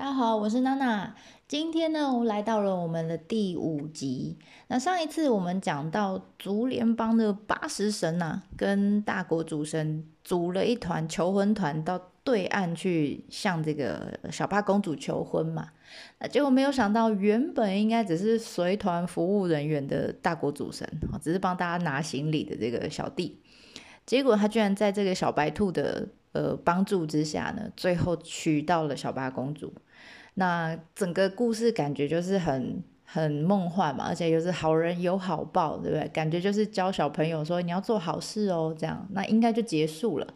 大家好，我是娜娜。今天呢，我们来到了我们的第五集。那上一次我们讲到足联帮的八十神呐、啊，跟大国主神组了一团求婚团，到对岸去向这个小八公主求婚嘛。那结果没有想到，原本应该只是随团服务人员的大国主神，只是帮大家拿行李的这个小弟，结果他居然在这个小白兔的呃帮助之下呢，最后娶到了小八公主。那整个故事感觉就是很很梦幻嘛，而且又是好人有好报，对不对？感觉就是教小朋友说你要做好事哦，这样那应该就结束了。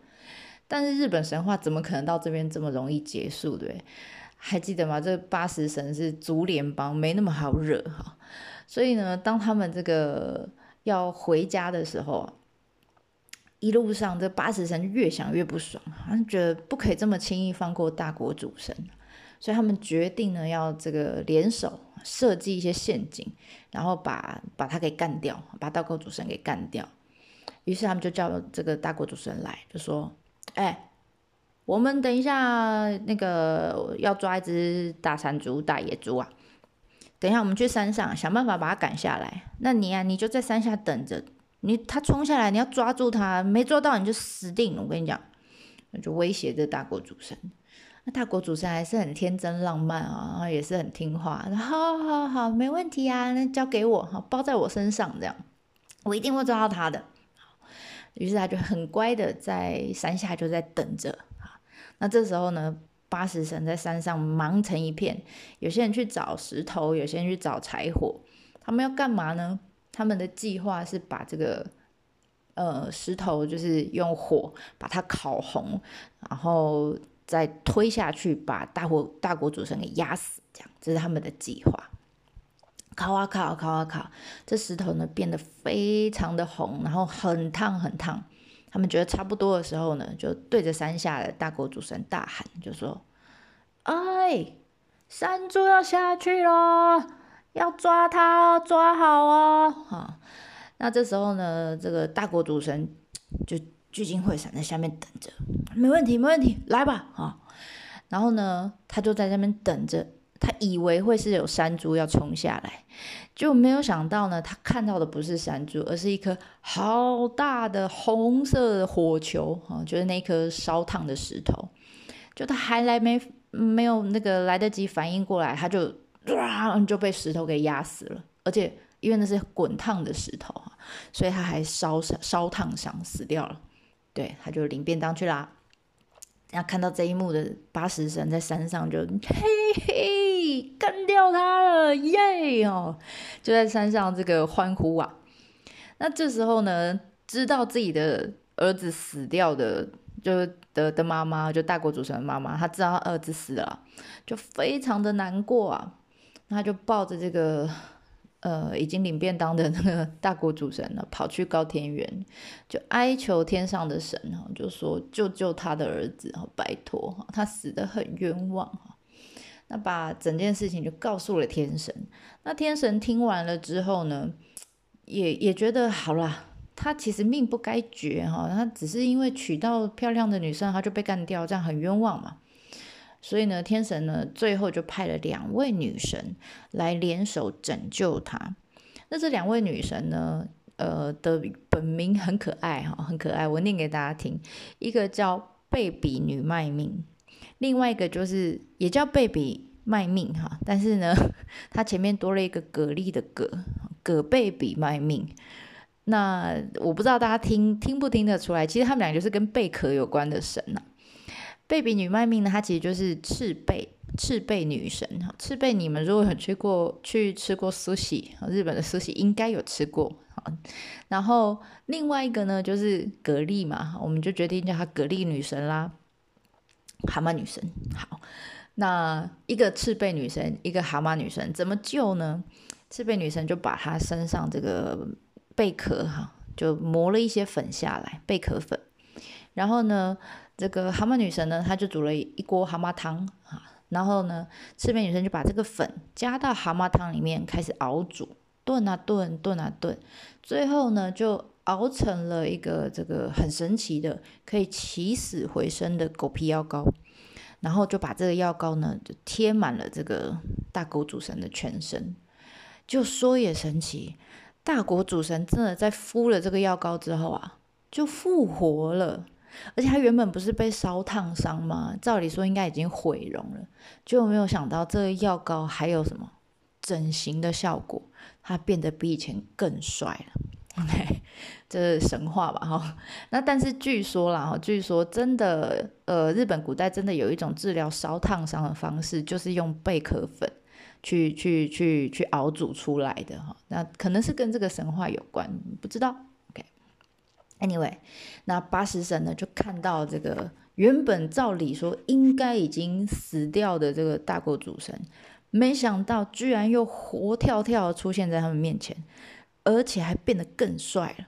但是日本神话怎么可能到这边这么容易结束，对不对？还记得吗？这八十神是竹联帮，没那么好惹哈。所以呢，当他们这个要回家的时候，一路上这八十神越想越不爽，好像觉得不可以这么轻易放过大国主神。所以他们决定呢，要这个联手设计一些陷阱，然后把把他给干掉，把大国主神给干掉。于是他们就叫这个大国主神来，就说：“哎，我们等一下那个要抓一只大山猪、大野猪啊，等一下我们去山上想办法把它赶下来。那你啊，你就在山下等着，你他冲下来，你要抓住他，没抓到你就死定了。我跟你讲，那就威胁这大国主神。”那大国主神还是很天真浪漫啊，然后也是很听话，好好好，没问题啊，那交给我，好，包在我身上，这样我一定会抓到他的。于是他就很乖的在山下就在等着。那这时候呢，八十神在山上忙成一片，有些人去找石头，有些人去找柴火。他们要干嘛呢？他们的计划是把这个呃石头，就是用火把它烤红，然后。再推下去，把大火大国主神给压死，这样，这是他们的计划。烤啊烤，烤啊烤，这石头呢变得非常的红，然后很烫很烫。他们觉得差不多的时候呢，就对着山下的大国主神大喊，就说：“哎，山猪要下去了，要抓他，抓好啊！”哈，那这时候呢，这个大国主神就。聚精会神在下面等着，没问题，没问题，来吧，啊！然后呢，他就在那边等着，他以为会是有山猪要冲下来，就没有想到呢，他看到的不是山猪，而是一颗好大的红色的火球，啊，就是那颗烧烫的石头。就他还来没没有那个来得及反应过来，他就就被石头给压死了，而且因为那是滚烫的石头，所以他还烧烧烧烫伤死掉了。对，他就领便当去啦。然后看到这一幕的八十神在山上就嘿嘿干掉他了耶哦，就在山上这个欢呼啊。那这时候呢，知道自己的儿子死掉的，就的的妈妈，就大国主神的妈妈，她知道她儿子死了，就非常的难过啊。他就抱着这个。呃，已经领便当的那个 大国主神呢，跑去高天原，就哀求天上的神哈，就说救救他的儿子哈，拜托哈，他死得很冤枉哈。那把整件事情就告诉了天神。那天神听完了之后呢，也也觉得好啦，他其实命不该绝哈，他只是因为娶到漂亮的女生，他就被干掉，这样很冤枉嘛。所以呢，天神呢，最后就派了两位女神来联手拯救他。那这两位女神呢，呃的本名很可爱哈，很可爱，我念给大家听。一个叫贝比女卖命，另外一个就是也叫贝比卖命哈，但是呢，它前面多了一个蛤蜊的蛤，蛤贝比卖命。那我不知道大家听听不听得出来，其实他们俩就是跟贝壳有关的神呐、贝比女卖命呢，她其实就是赤贝赤贝女神哈。赤贝，你们如果有去过去吃过寿司，日本的寿司应该有吃过啊。然后另外一个呢，就是蛤蜊嘛，我们就决定叫她蛤蜊女神啦，蛤蟆女神。好，那一个赤贝女神，一个蛤蟆女神，怎么救呢？赤贝女神就把她身上这个贝壳哈，就磨了一些粉下来，贝壳粉，然后呢，这个蛤蟆女神呢，她就煮了一锅蛤蟆汤啊，然后呢，赤面女神就把这个粉加到蛤蟆汤里面，开始熬煮，炖啊炖，炖啊炖，最后呢，就熬成了一个这个很神奇的可以起死回生的狗皮药膏。然后就把这个药膏呢，就贴满了这个大国主神的全身。就说也神奇，大国主神真的在敷了这个药膏之后啊，就复活了。而且他原本不是被烧烫伤吗？照理说应该已经毁容了，就没有想到这个药膏还有什么整形的效果，他变得比以前更帅了。OK，这是神话吧？哈，那但是据说啦，哈，据说真的，呃，日本古代真的有一种治疗烧烫伤的方式，就是用贝壳粉去去去去熬煮出来的哈。那可能是跟这个神话有关，不知道。Anyway，那八十神呢就看到这个原本照理说应该已经死掉的这个大国主神，没想到居然又活跳跳出现在他们面前。而且还变得更帅了，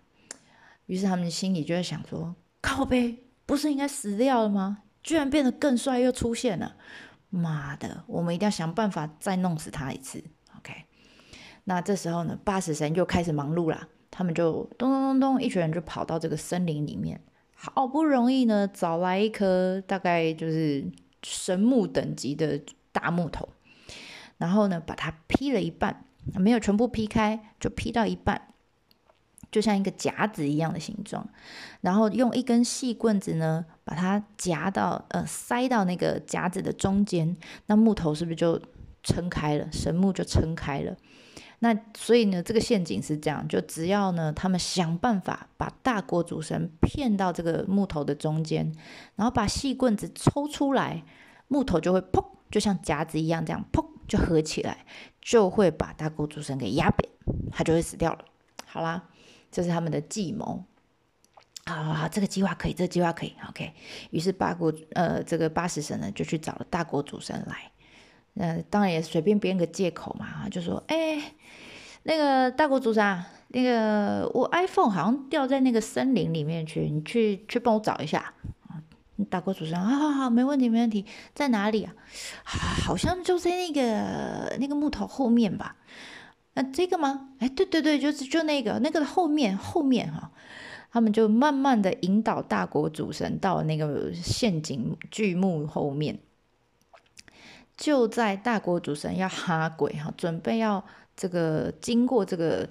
于是他们心里就在想说：“靠呗，不是应该死掉了吗？居然变得更帅，又出现了！妈的，我们一定要想办法再弄死他一次。” OK，那这时候呢，八十神又开始忙碌了，他们就咚咚咚咚，一群人就跑到这个森林里面，好不容易呢找来一棵大概就是神木等级的大木头，然后呢把它劈了一半。没有全部劈开，就劈到一半，就像一个夹子一样的形状。然后用一根细棍子呢，把它夹到呃塞到那个夹子的中间，那木头是不是就撑开了？神木就撑开了。那所以呢，这个陷阱是这样：就只要呢，他们想办法把大国主神骗到这个木头的中间，然后把细棍子抽出来，木头就会砰，就像夹子一样这样砰。就合起来，就会把大国主神给压扁，他就会死掉了。好啦，这是他们的计谋。好，好，好，这个计划可以，这个计划可以。OK，于是八国呃，这个八十神呢，就去找了大国主神来。呃，当然也随便编个借口嘛，就说：“哎，那个大国主神，那个我 iPhone 好像掉在那个森林里面去，你去去帮我找一下。”大国主神，好好好，没问题，没问题，在哪里啊？好像就在那个那个木头后面吧？那这个吗？哎，对对对，就是就那个那个后面后面哈。他们就慢慢的引导大国主神到那个陷阱巨木后面。就在大国主神要哈鬼哈，准备要这个经过这个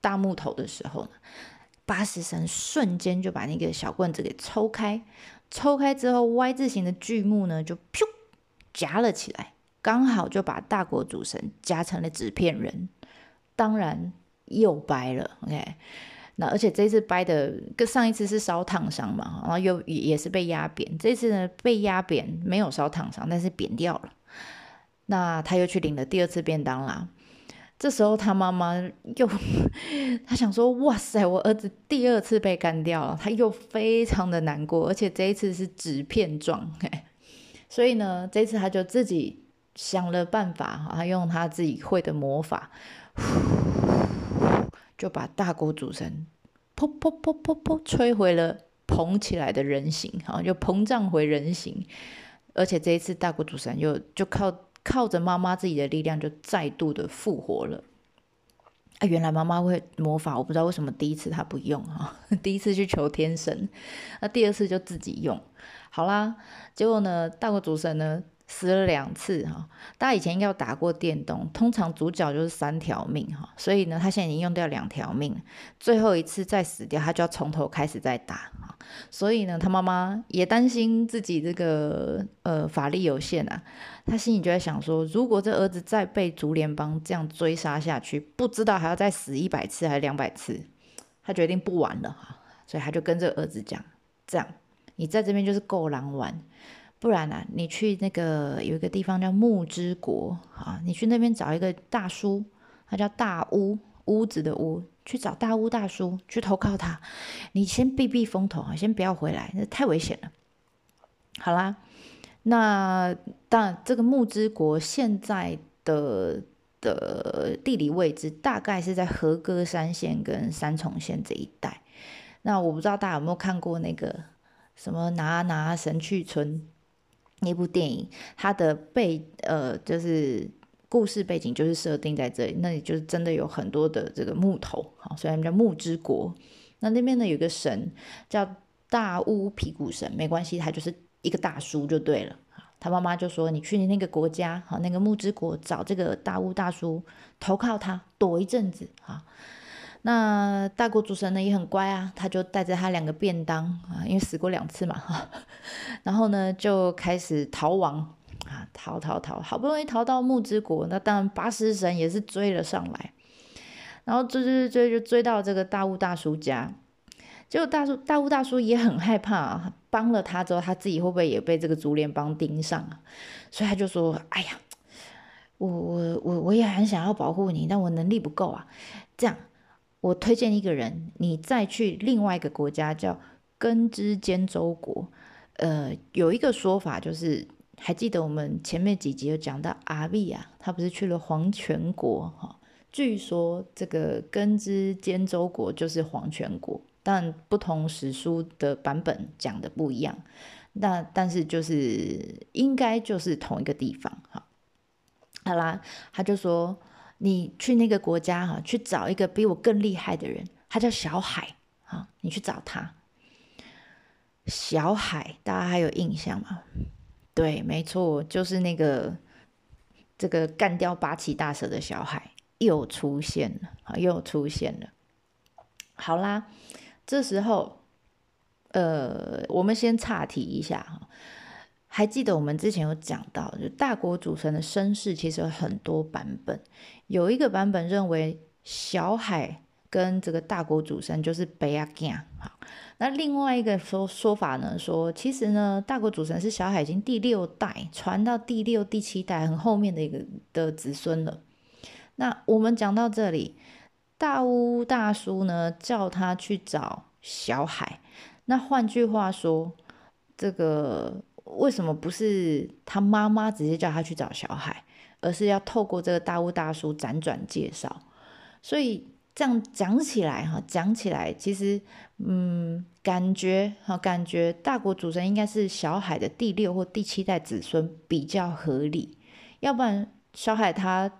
大木头的时候呢，八十神瞬间就把那个小棍子给抽开。抽开之后，Y 字形的巨木呢就噗夹了起来，刚好就把大国主神夹成了纸片人。当然又掰了，OK。那而且这次掰的跟上一次是烧烫伤嘛，然后又也是被压扁。这次呢被压扁，没有烧烫伤，但是扁掉了。那他又去领了第二次便当啦。这时候他妈妈又，他想说：“哇塞，我儿子第二次被干掉了。”他又非常的难过，而且这一次是纸片状，所以呢，这次他就自己想了办法，他用他自己会的魔法，就把大国主神噗噗噗噗噗吹回了膨起来的人形，哈，就膨胀回人形，而且这一次大国主神又就靠。靠着妈妈自己的力量，就再度的复活了。啊，原来妈妈会魔法，我不知道为什么第一次她不用哈，第一次去求天神，那第二次就自己用。好啦，结果呢，大国主神呢？死了两次哈，大家以前应该有打过电动，通常主角就是三条命哈，所以呢，他现在已经用掉两条命，最后一次再死掉，他就要从头开始再打哈，所以呢，他妈妈也担心自己这个呃法力有限啊，他心里就在想说，如果这儿子再被竹联帮这样追杀下去，不知道还要再死一百次还是两百次，他决定不玩了哈，所以他就跟这儿子讲，这样你在这边就是够狼玩。不然呢、啊？你去那个有一个地方叫木之国啊，你去那边找一个大叔，他叫大屋，屋子的屋，去找大屋大叔，去投靠他。你先避避风头啊，先不要回来，那太危险了。好啦，那当然，这个木之国现在的的地理位置大概是在和歌山县跟三重县这一带。那我不知道大家有没有看过那个什么拿拿神去村。那部电影，它的背呃，就是故事背景就是设定在这里，那里就是真的有很多的这个木头，好，所以他们叫木之国。那那边呢有个神叫大屋皮古神，没关系，他就是一个大叔就对了。他妈妈就说：“你去那个国家，好，那个木之国找这个大巫大叔，投靠他，躲一阵子。”啊，那大国主神呢也很乖啊，他就带着他两个便当啊，因为死过两次嘛，然后呢就开始逃亡啊，逃逃逃，好不容易逃到木之国，那当然八狮神也是追了上来，然后追追追就追到这个大雾大叔家。结果大叔大雾大叔也很害怕啊，帮了他之后，他自己会不会也被这个竹联帮盯上啊？所以他就说：“哎呀，我我我我也很想要保护你，但我能力不够啊。这样，我推荐一个人，你再去另外一个国家叫根之间州国。呃，有一个说法就是，还记得我们前面几集有讲到阿碧啊，他不是去了黄泉国哈？据说这个根之间州国就是黄泉国。”但不同史书的版本讲的不一样，那但是就是应该就是同一个地方哈。好啦，他就说你去那个国家哈，去找一个比我更厉害的人，他叫小海啊，你去找他。小海，大家还有印象吗？对，没错，就是那个这个干掉八岐大蛇的小海又出现了啊，又出现了。好啦。这时候，呃，我们先岔题一下哈。还记得我们之前有讲到，就大国主神的身世其实有很多版本。有一个版本认为小海跟这个大国主神就是北亚囝。好，那另外一个说说法呢，说其实呢，大国主神是小海已经第六代传到第六、第七代很后面的一个的子孙了。那我们讲到这里。大巫大叔呢，叫他去找小海。那换句话说，这个为什么不是他妈妈直接叫他去找小海，而是要透过这个大雾大叔辗转介绍？所以这样讲起来哈，讲起来其实，嗯，感觉哈，感觉大国主神应该是小海的第六或第七代子孙比较合理。要不然小海他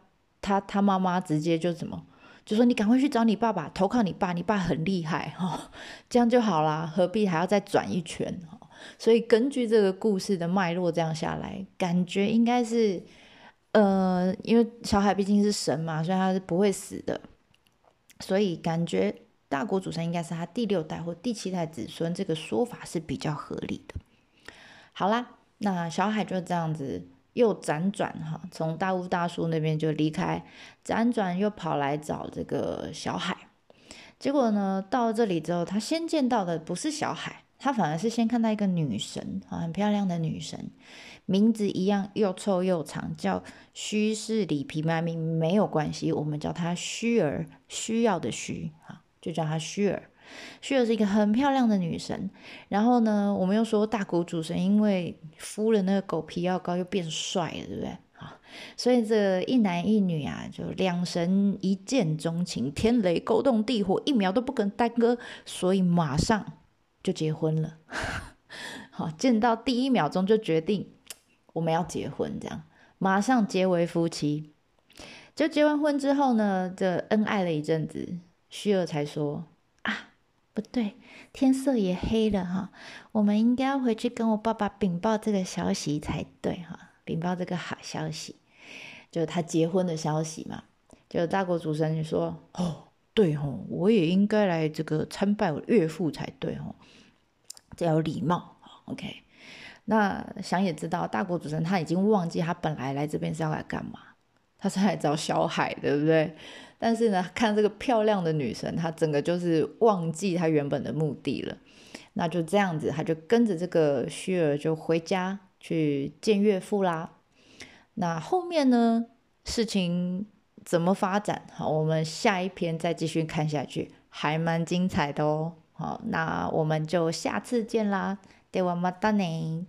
他他妈妈直接就怎么？就说你赶快去找你爸爸，投靠你爸，你爸很厉害哈，这样就好啦，何必还要再转一圈？所以根据这个故事的脉络，这样下来，感觉应该是，呃，因为小海毕竟是神嘛，所以他是不会死的，所以感觉大国主神应该是他第六代或第七代子孙，这个说法是比较合理的。好啦，那小海就这样子。又辗转哈，从大巫大叔那边就离开，辗转又跑来找这个小海。结果呢，到这里之后，他先见到的不是小海，他反而是先看到一个女神啊，很漂亮的女神，名字一样又臭又长，叫虚氏里皮麦咪，没有关系，我们叫她虚儿，需要的需啊，就叫她虚儿。虚儿是一个很漂亮的女神，然后呢，我们又说大国主神因为敷了那个狗皮药膏又变帅了，对不对？好，所以这一男一女啊，就两神一见钟情，天雷勾动地火，一秒都不肯耽搁，所以马上就结婚了。好，见到第一秒钟就决定我们要结婚，这样马上结为夫妻。就结完婚之后呢，这恩爱了一阵子，旭儿才说啊。不对，天色也黑了哈，我们应该要回去跟我爸爸禀报这个消息才对哈，禀报这个好消息，就是他结婚的消息嘛。就大国主神就说：“哦，对哦，我也应该来这个参拜我岳父才对哦，这要有礼貌。”OK，那想也知道，大国主神他已经忘记他本来来这边是要来干嘛，他是来找小海，对不对？但是呢，看这个漂亮的女神，她整个就是忘记她原本的目的了。那就这样子，她就跟着这个虚儿就回家去见岳父啦。那后面呢，事情怎么发展？好，我们下一篇再继续看下去，还蛮精彩的哦。好，那我们就下次见啦，ではまたね。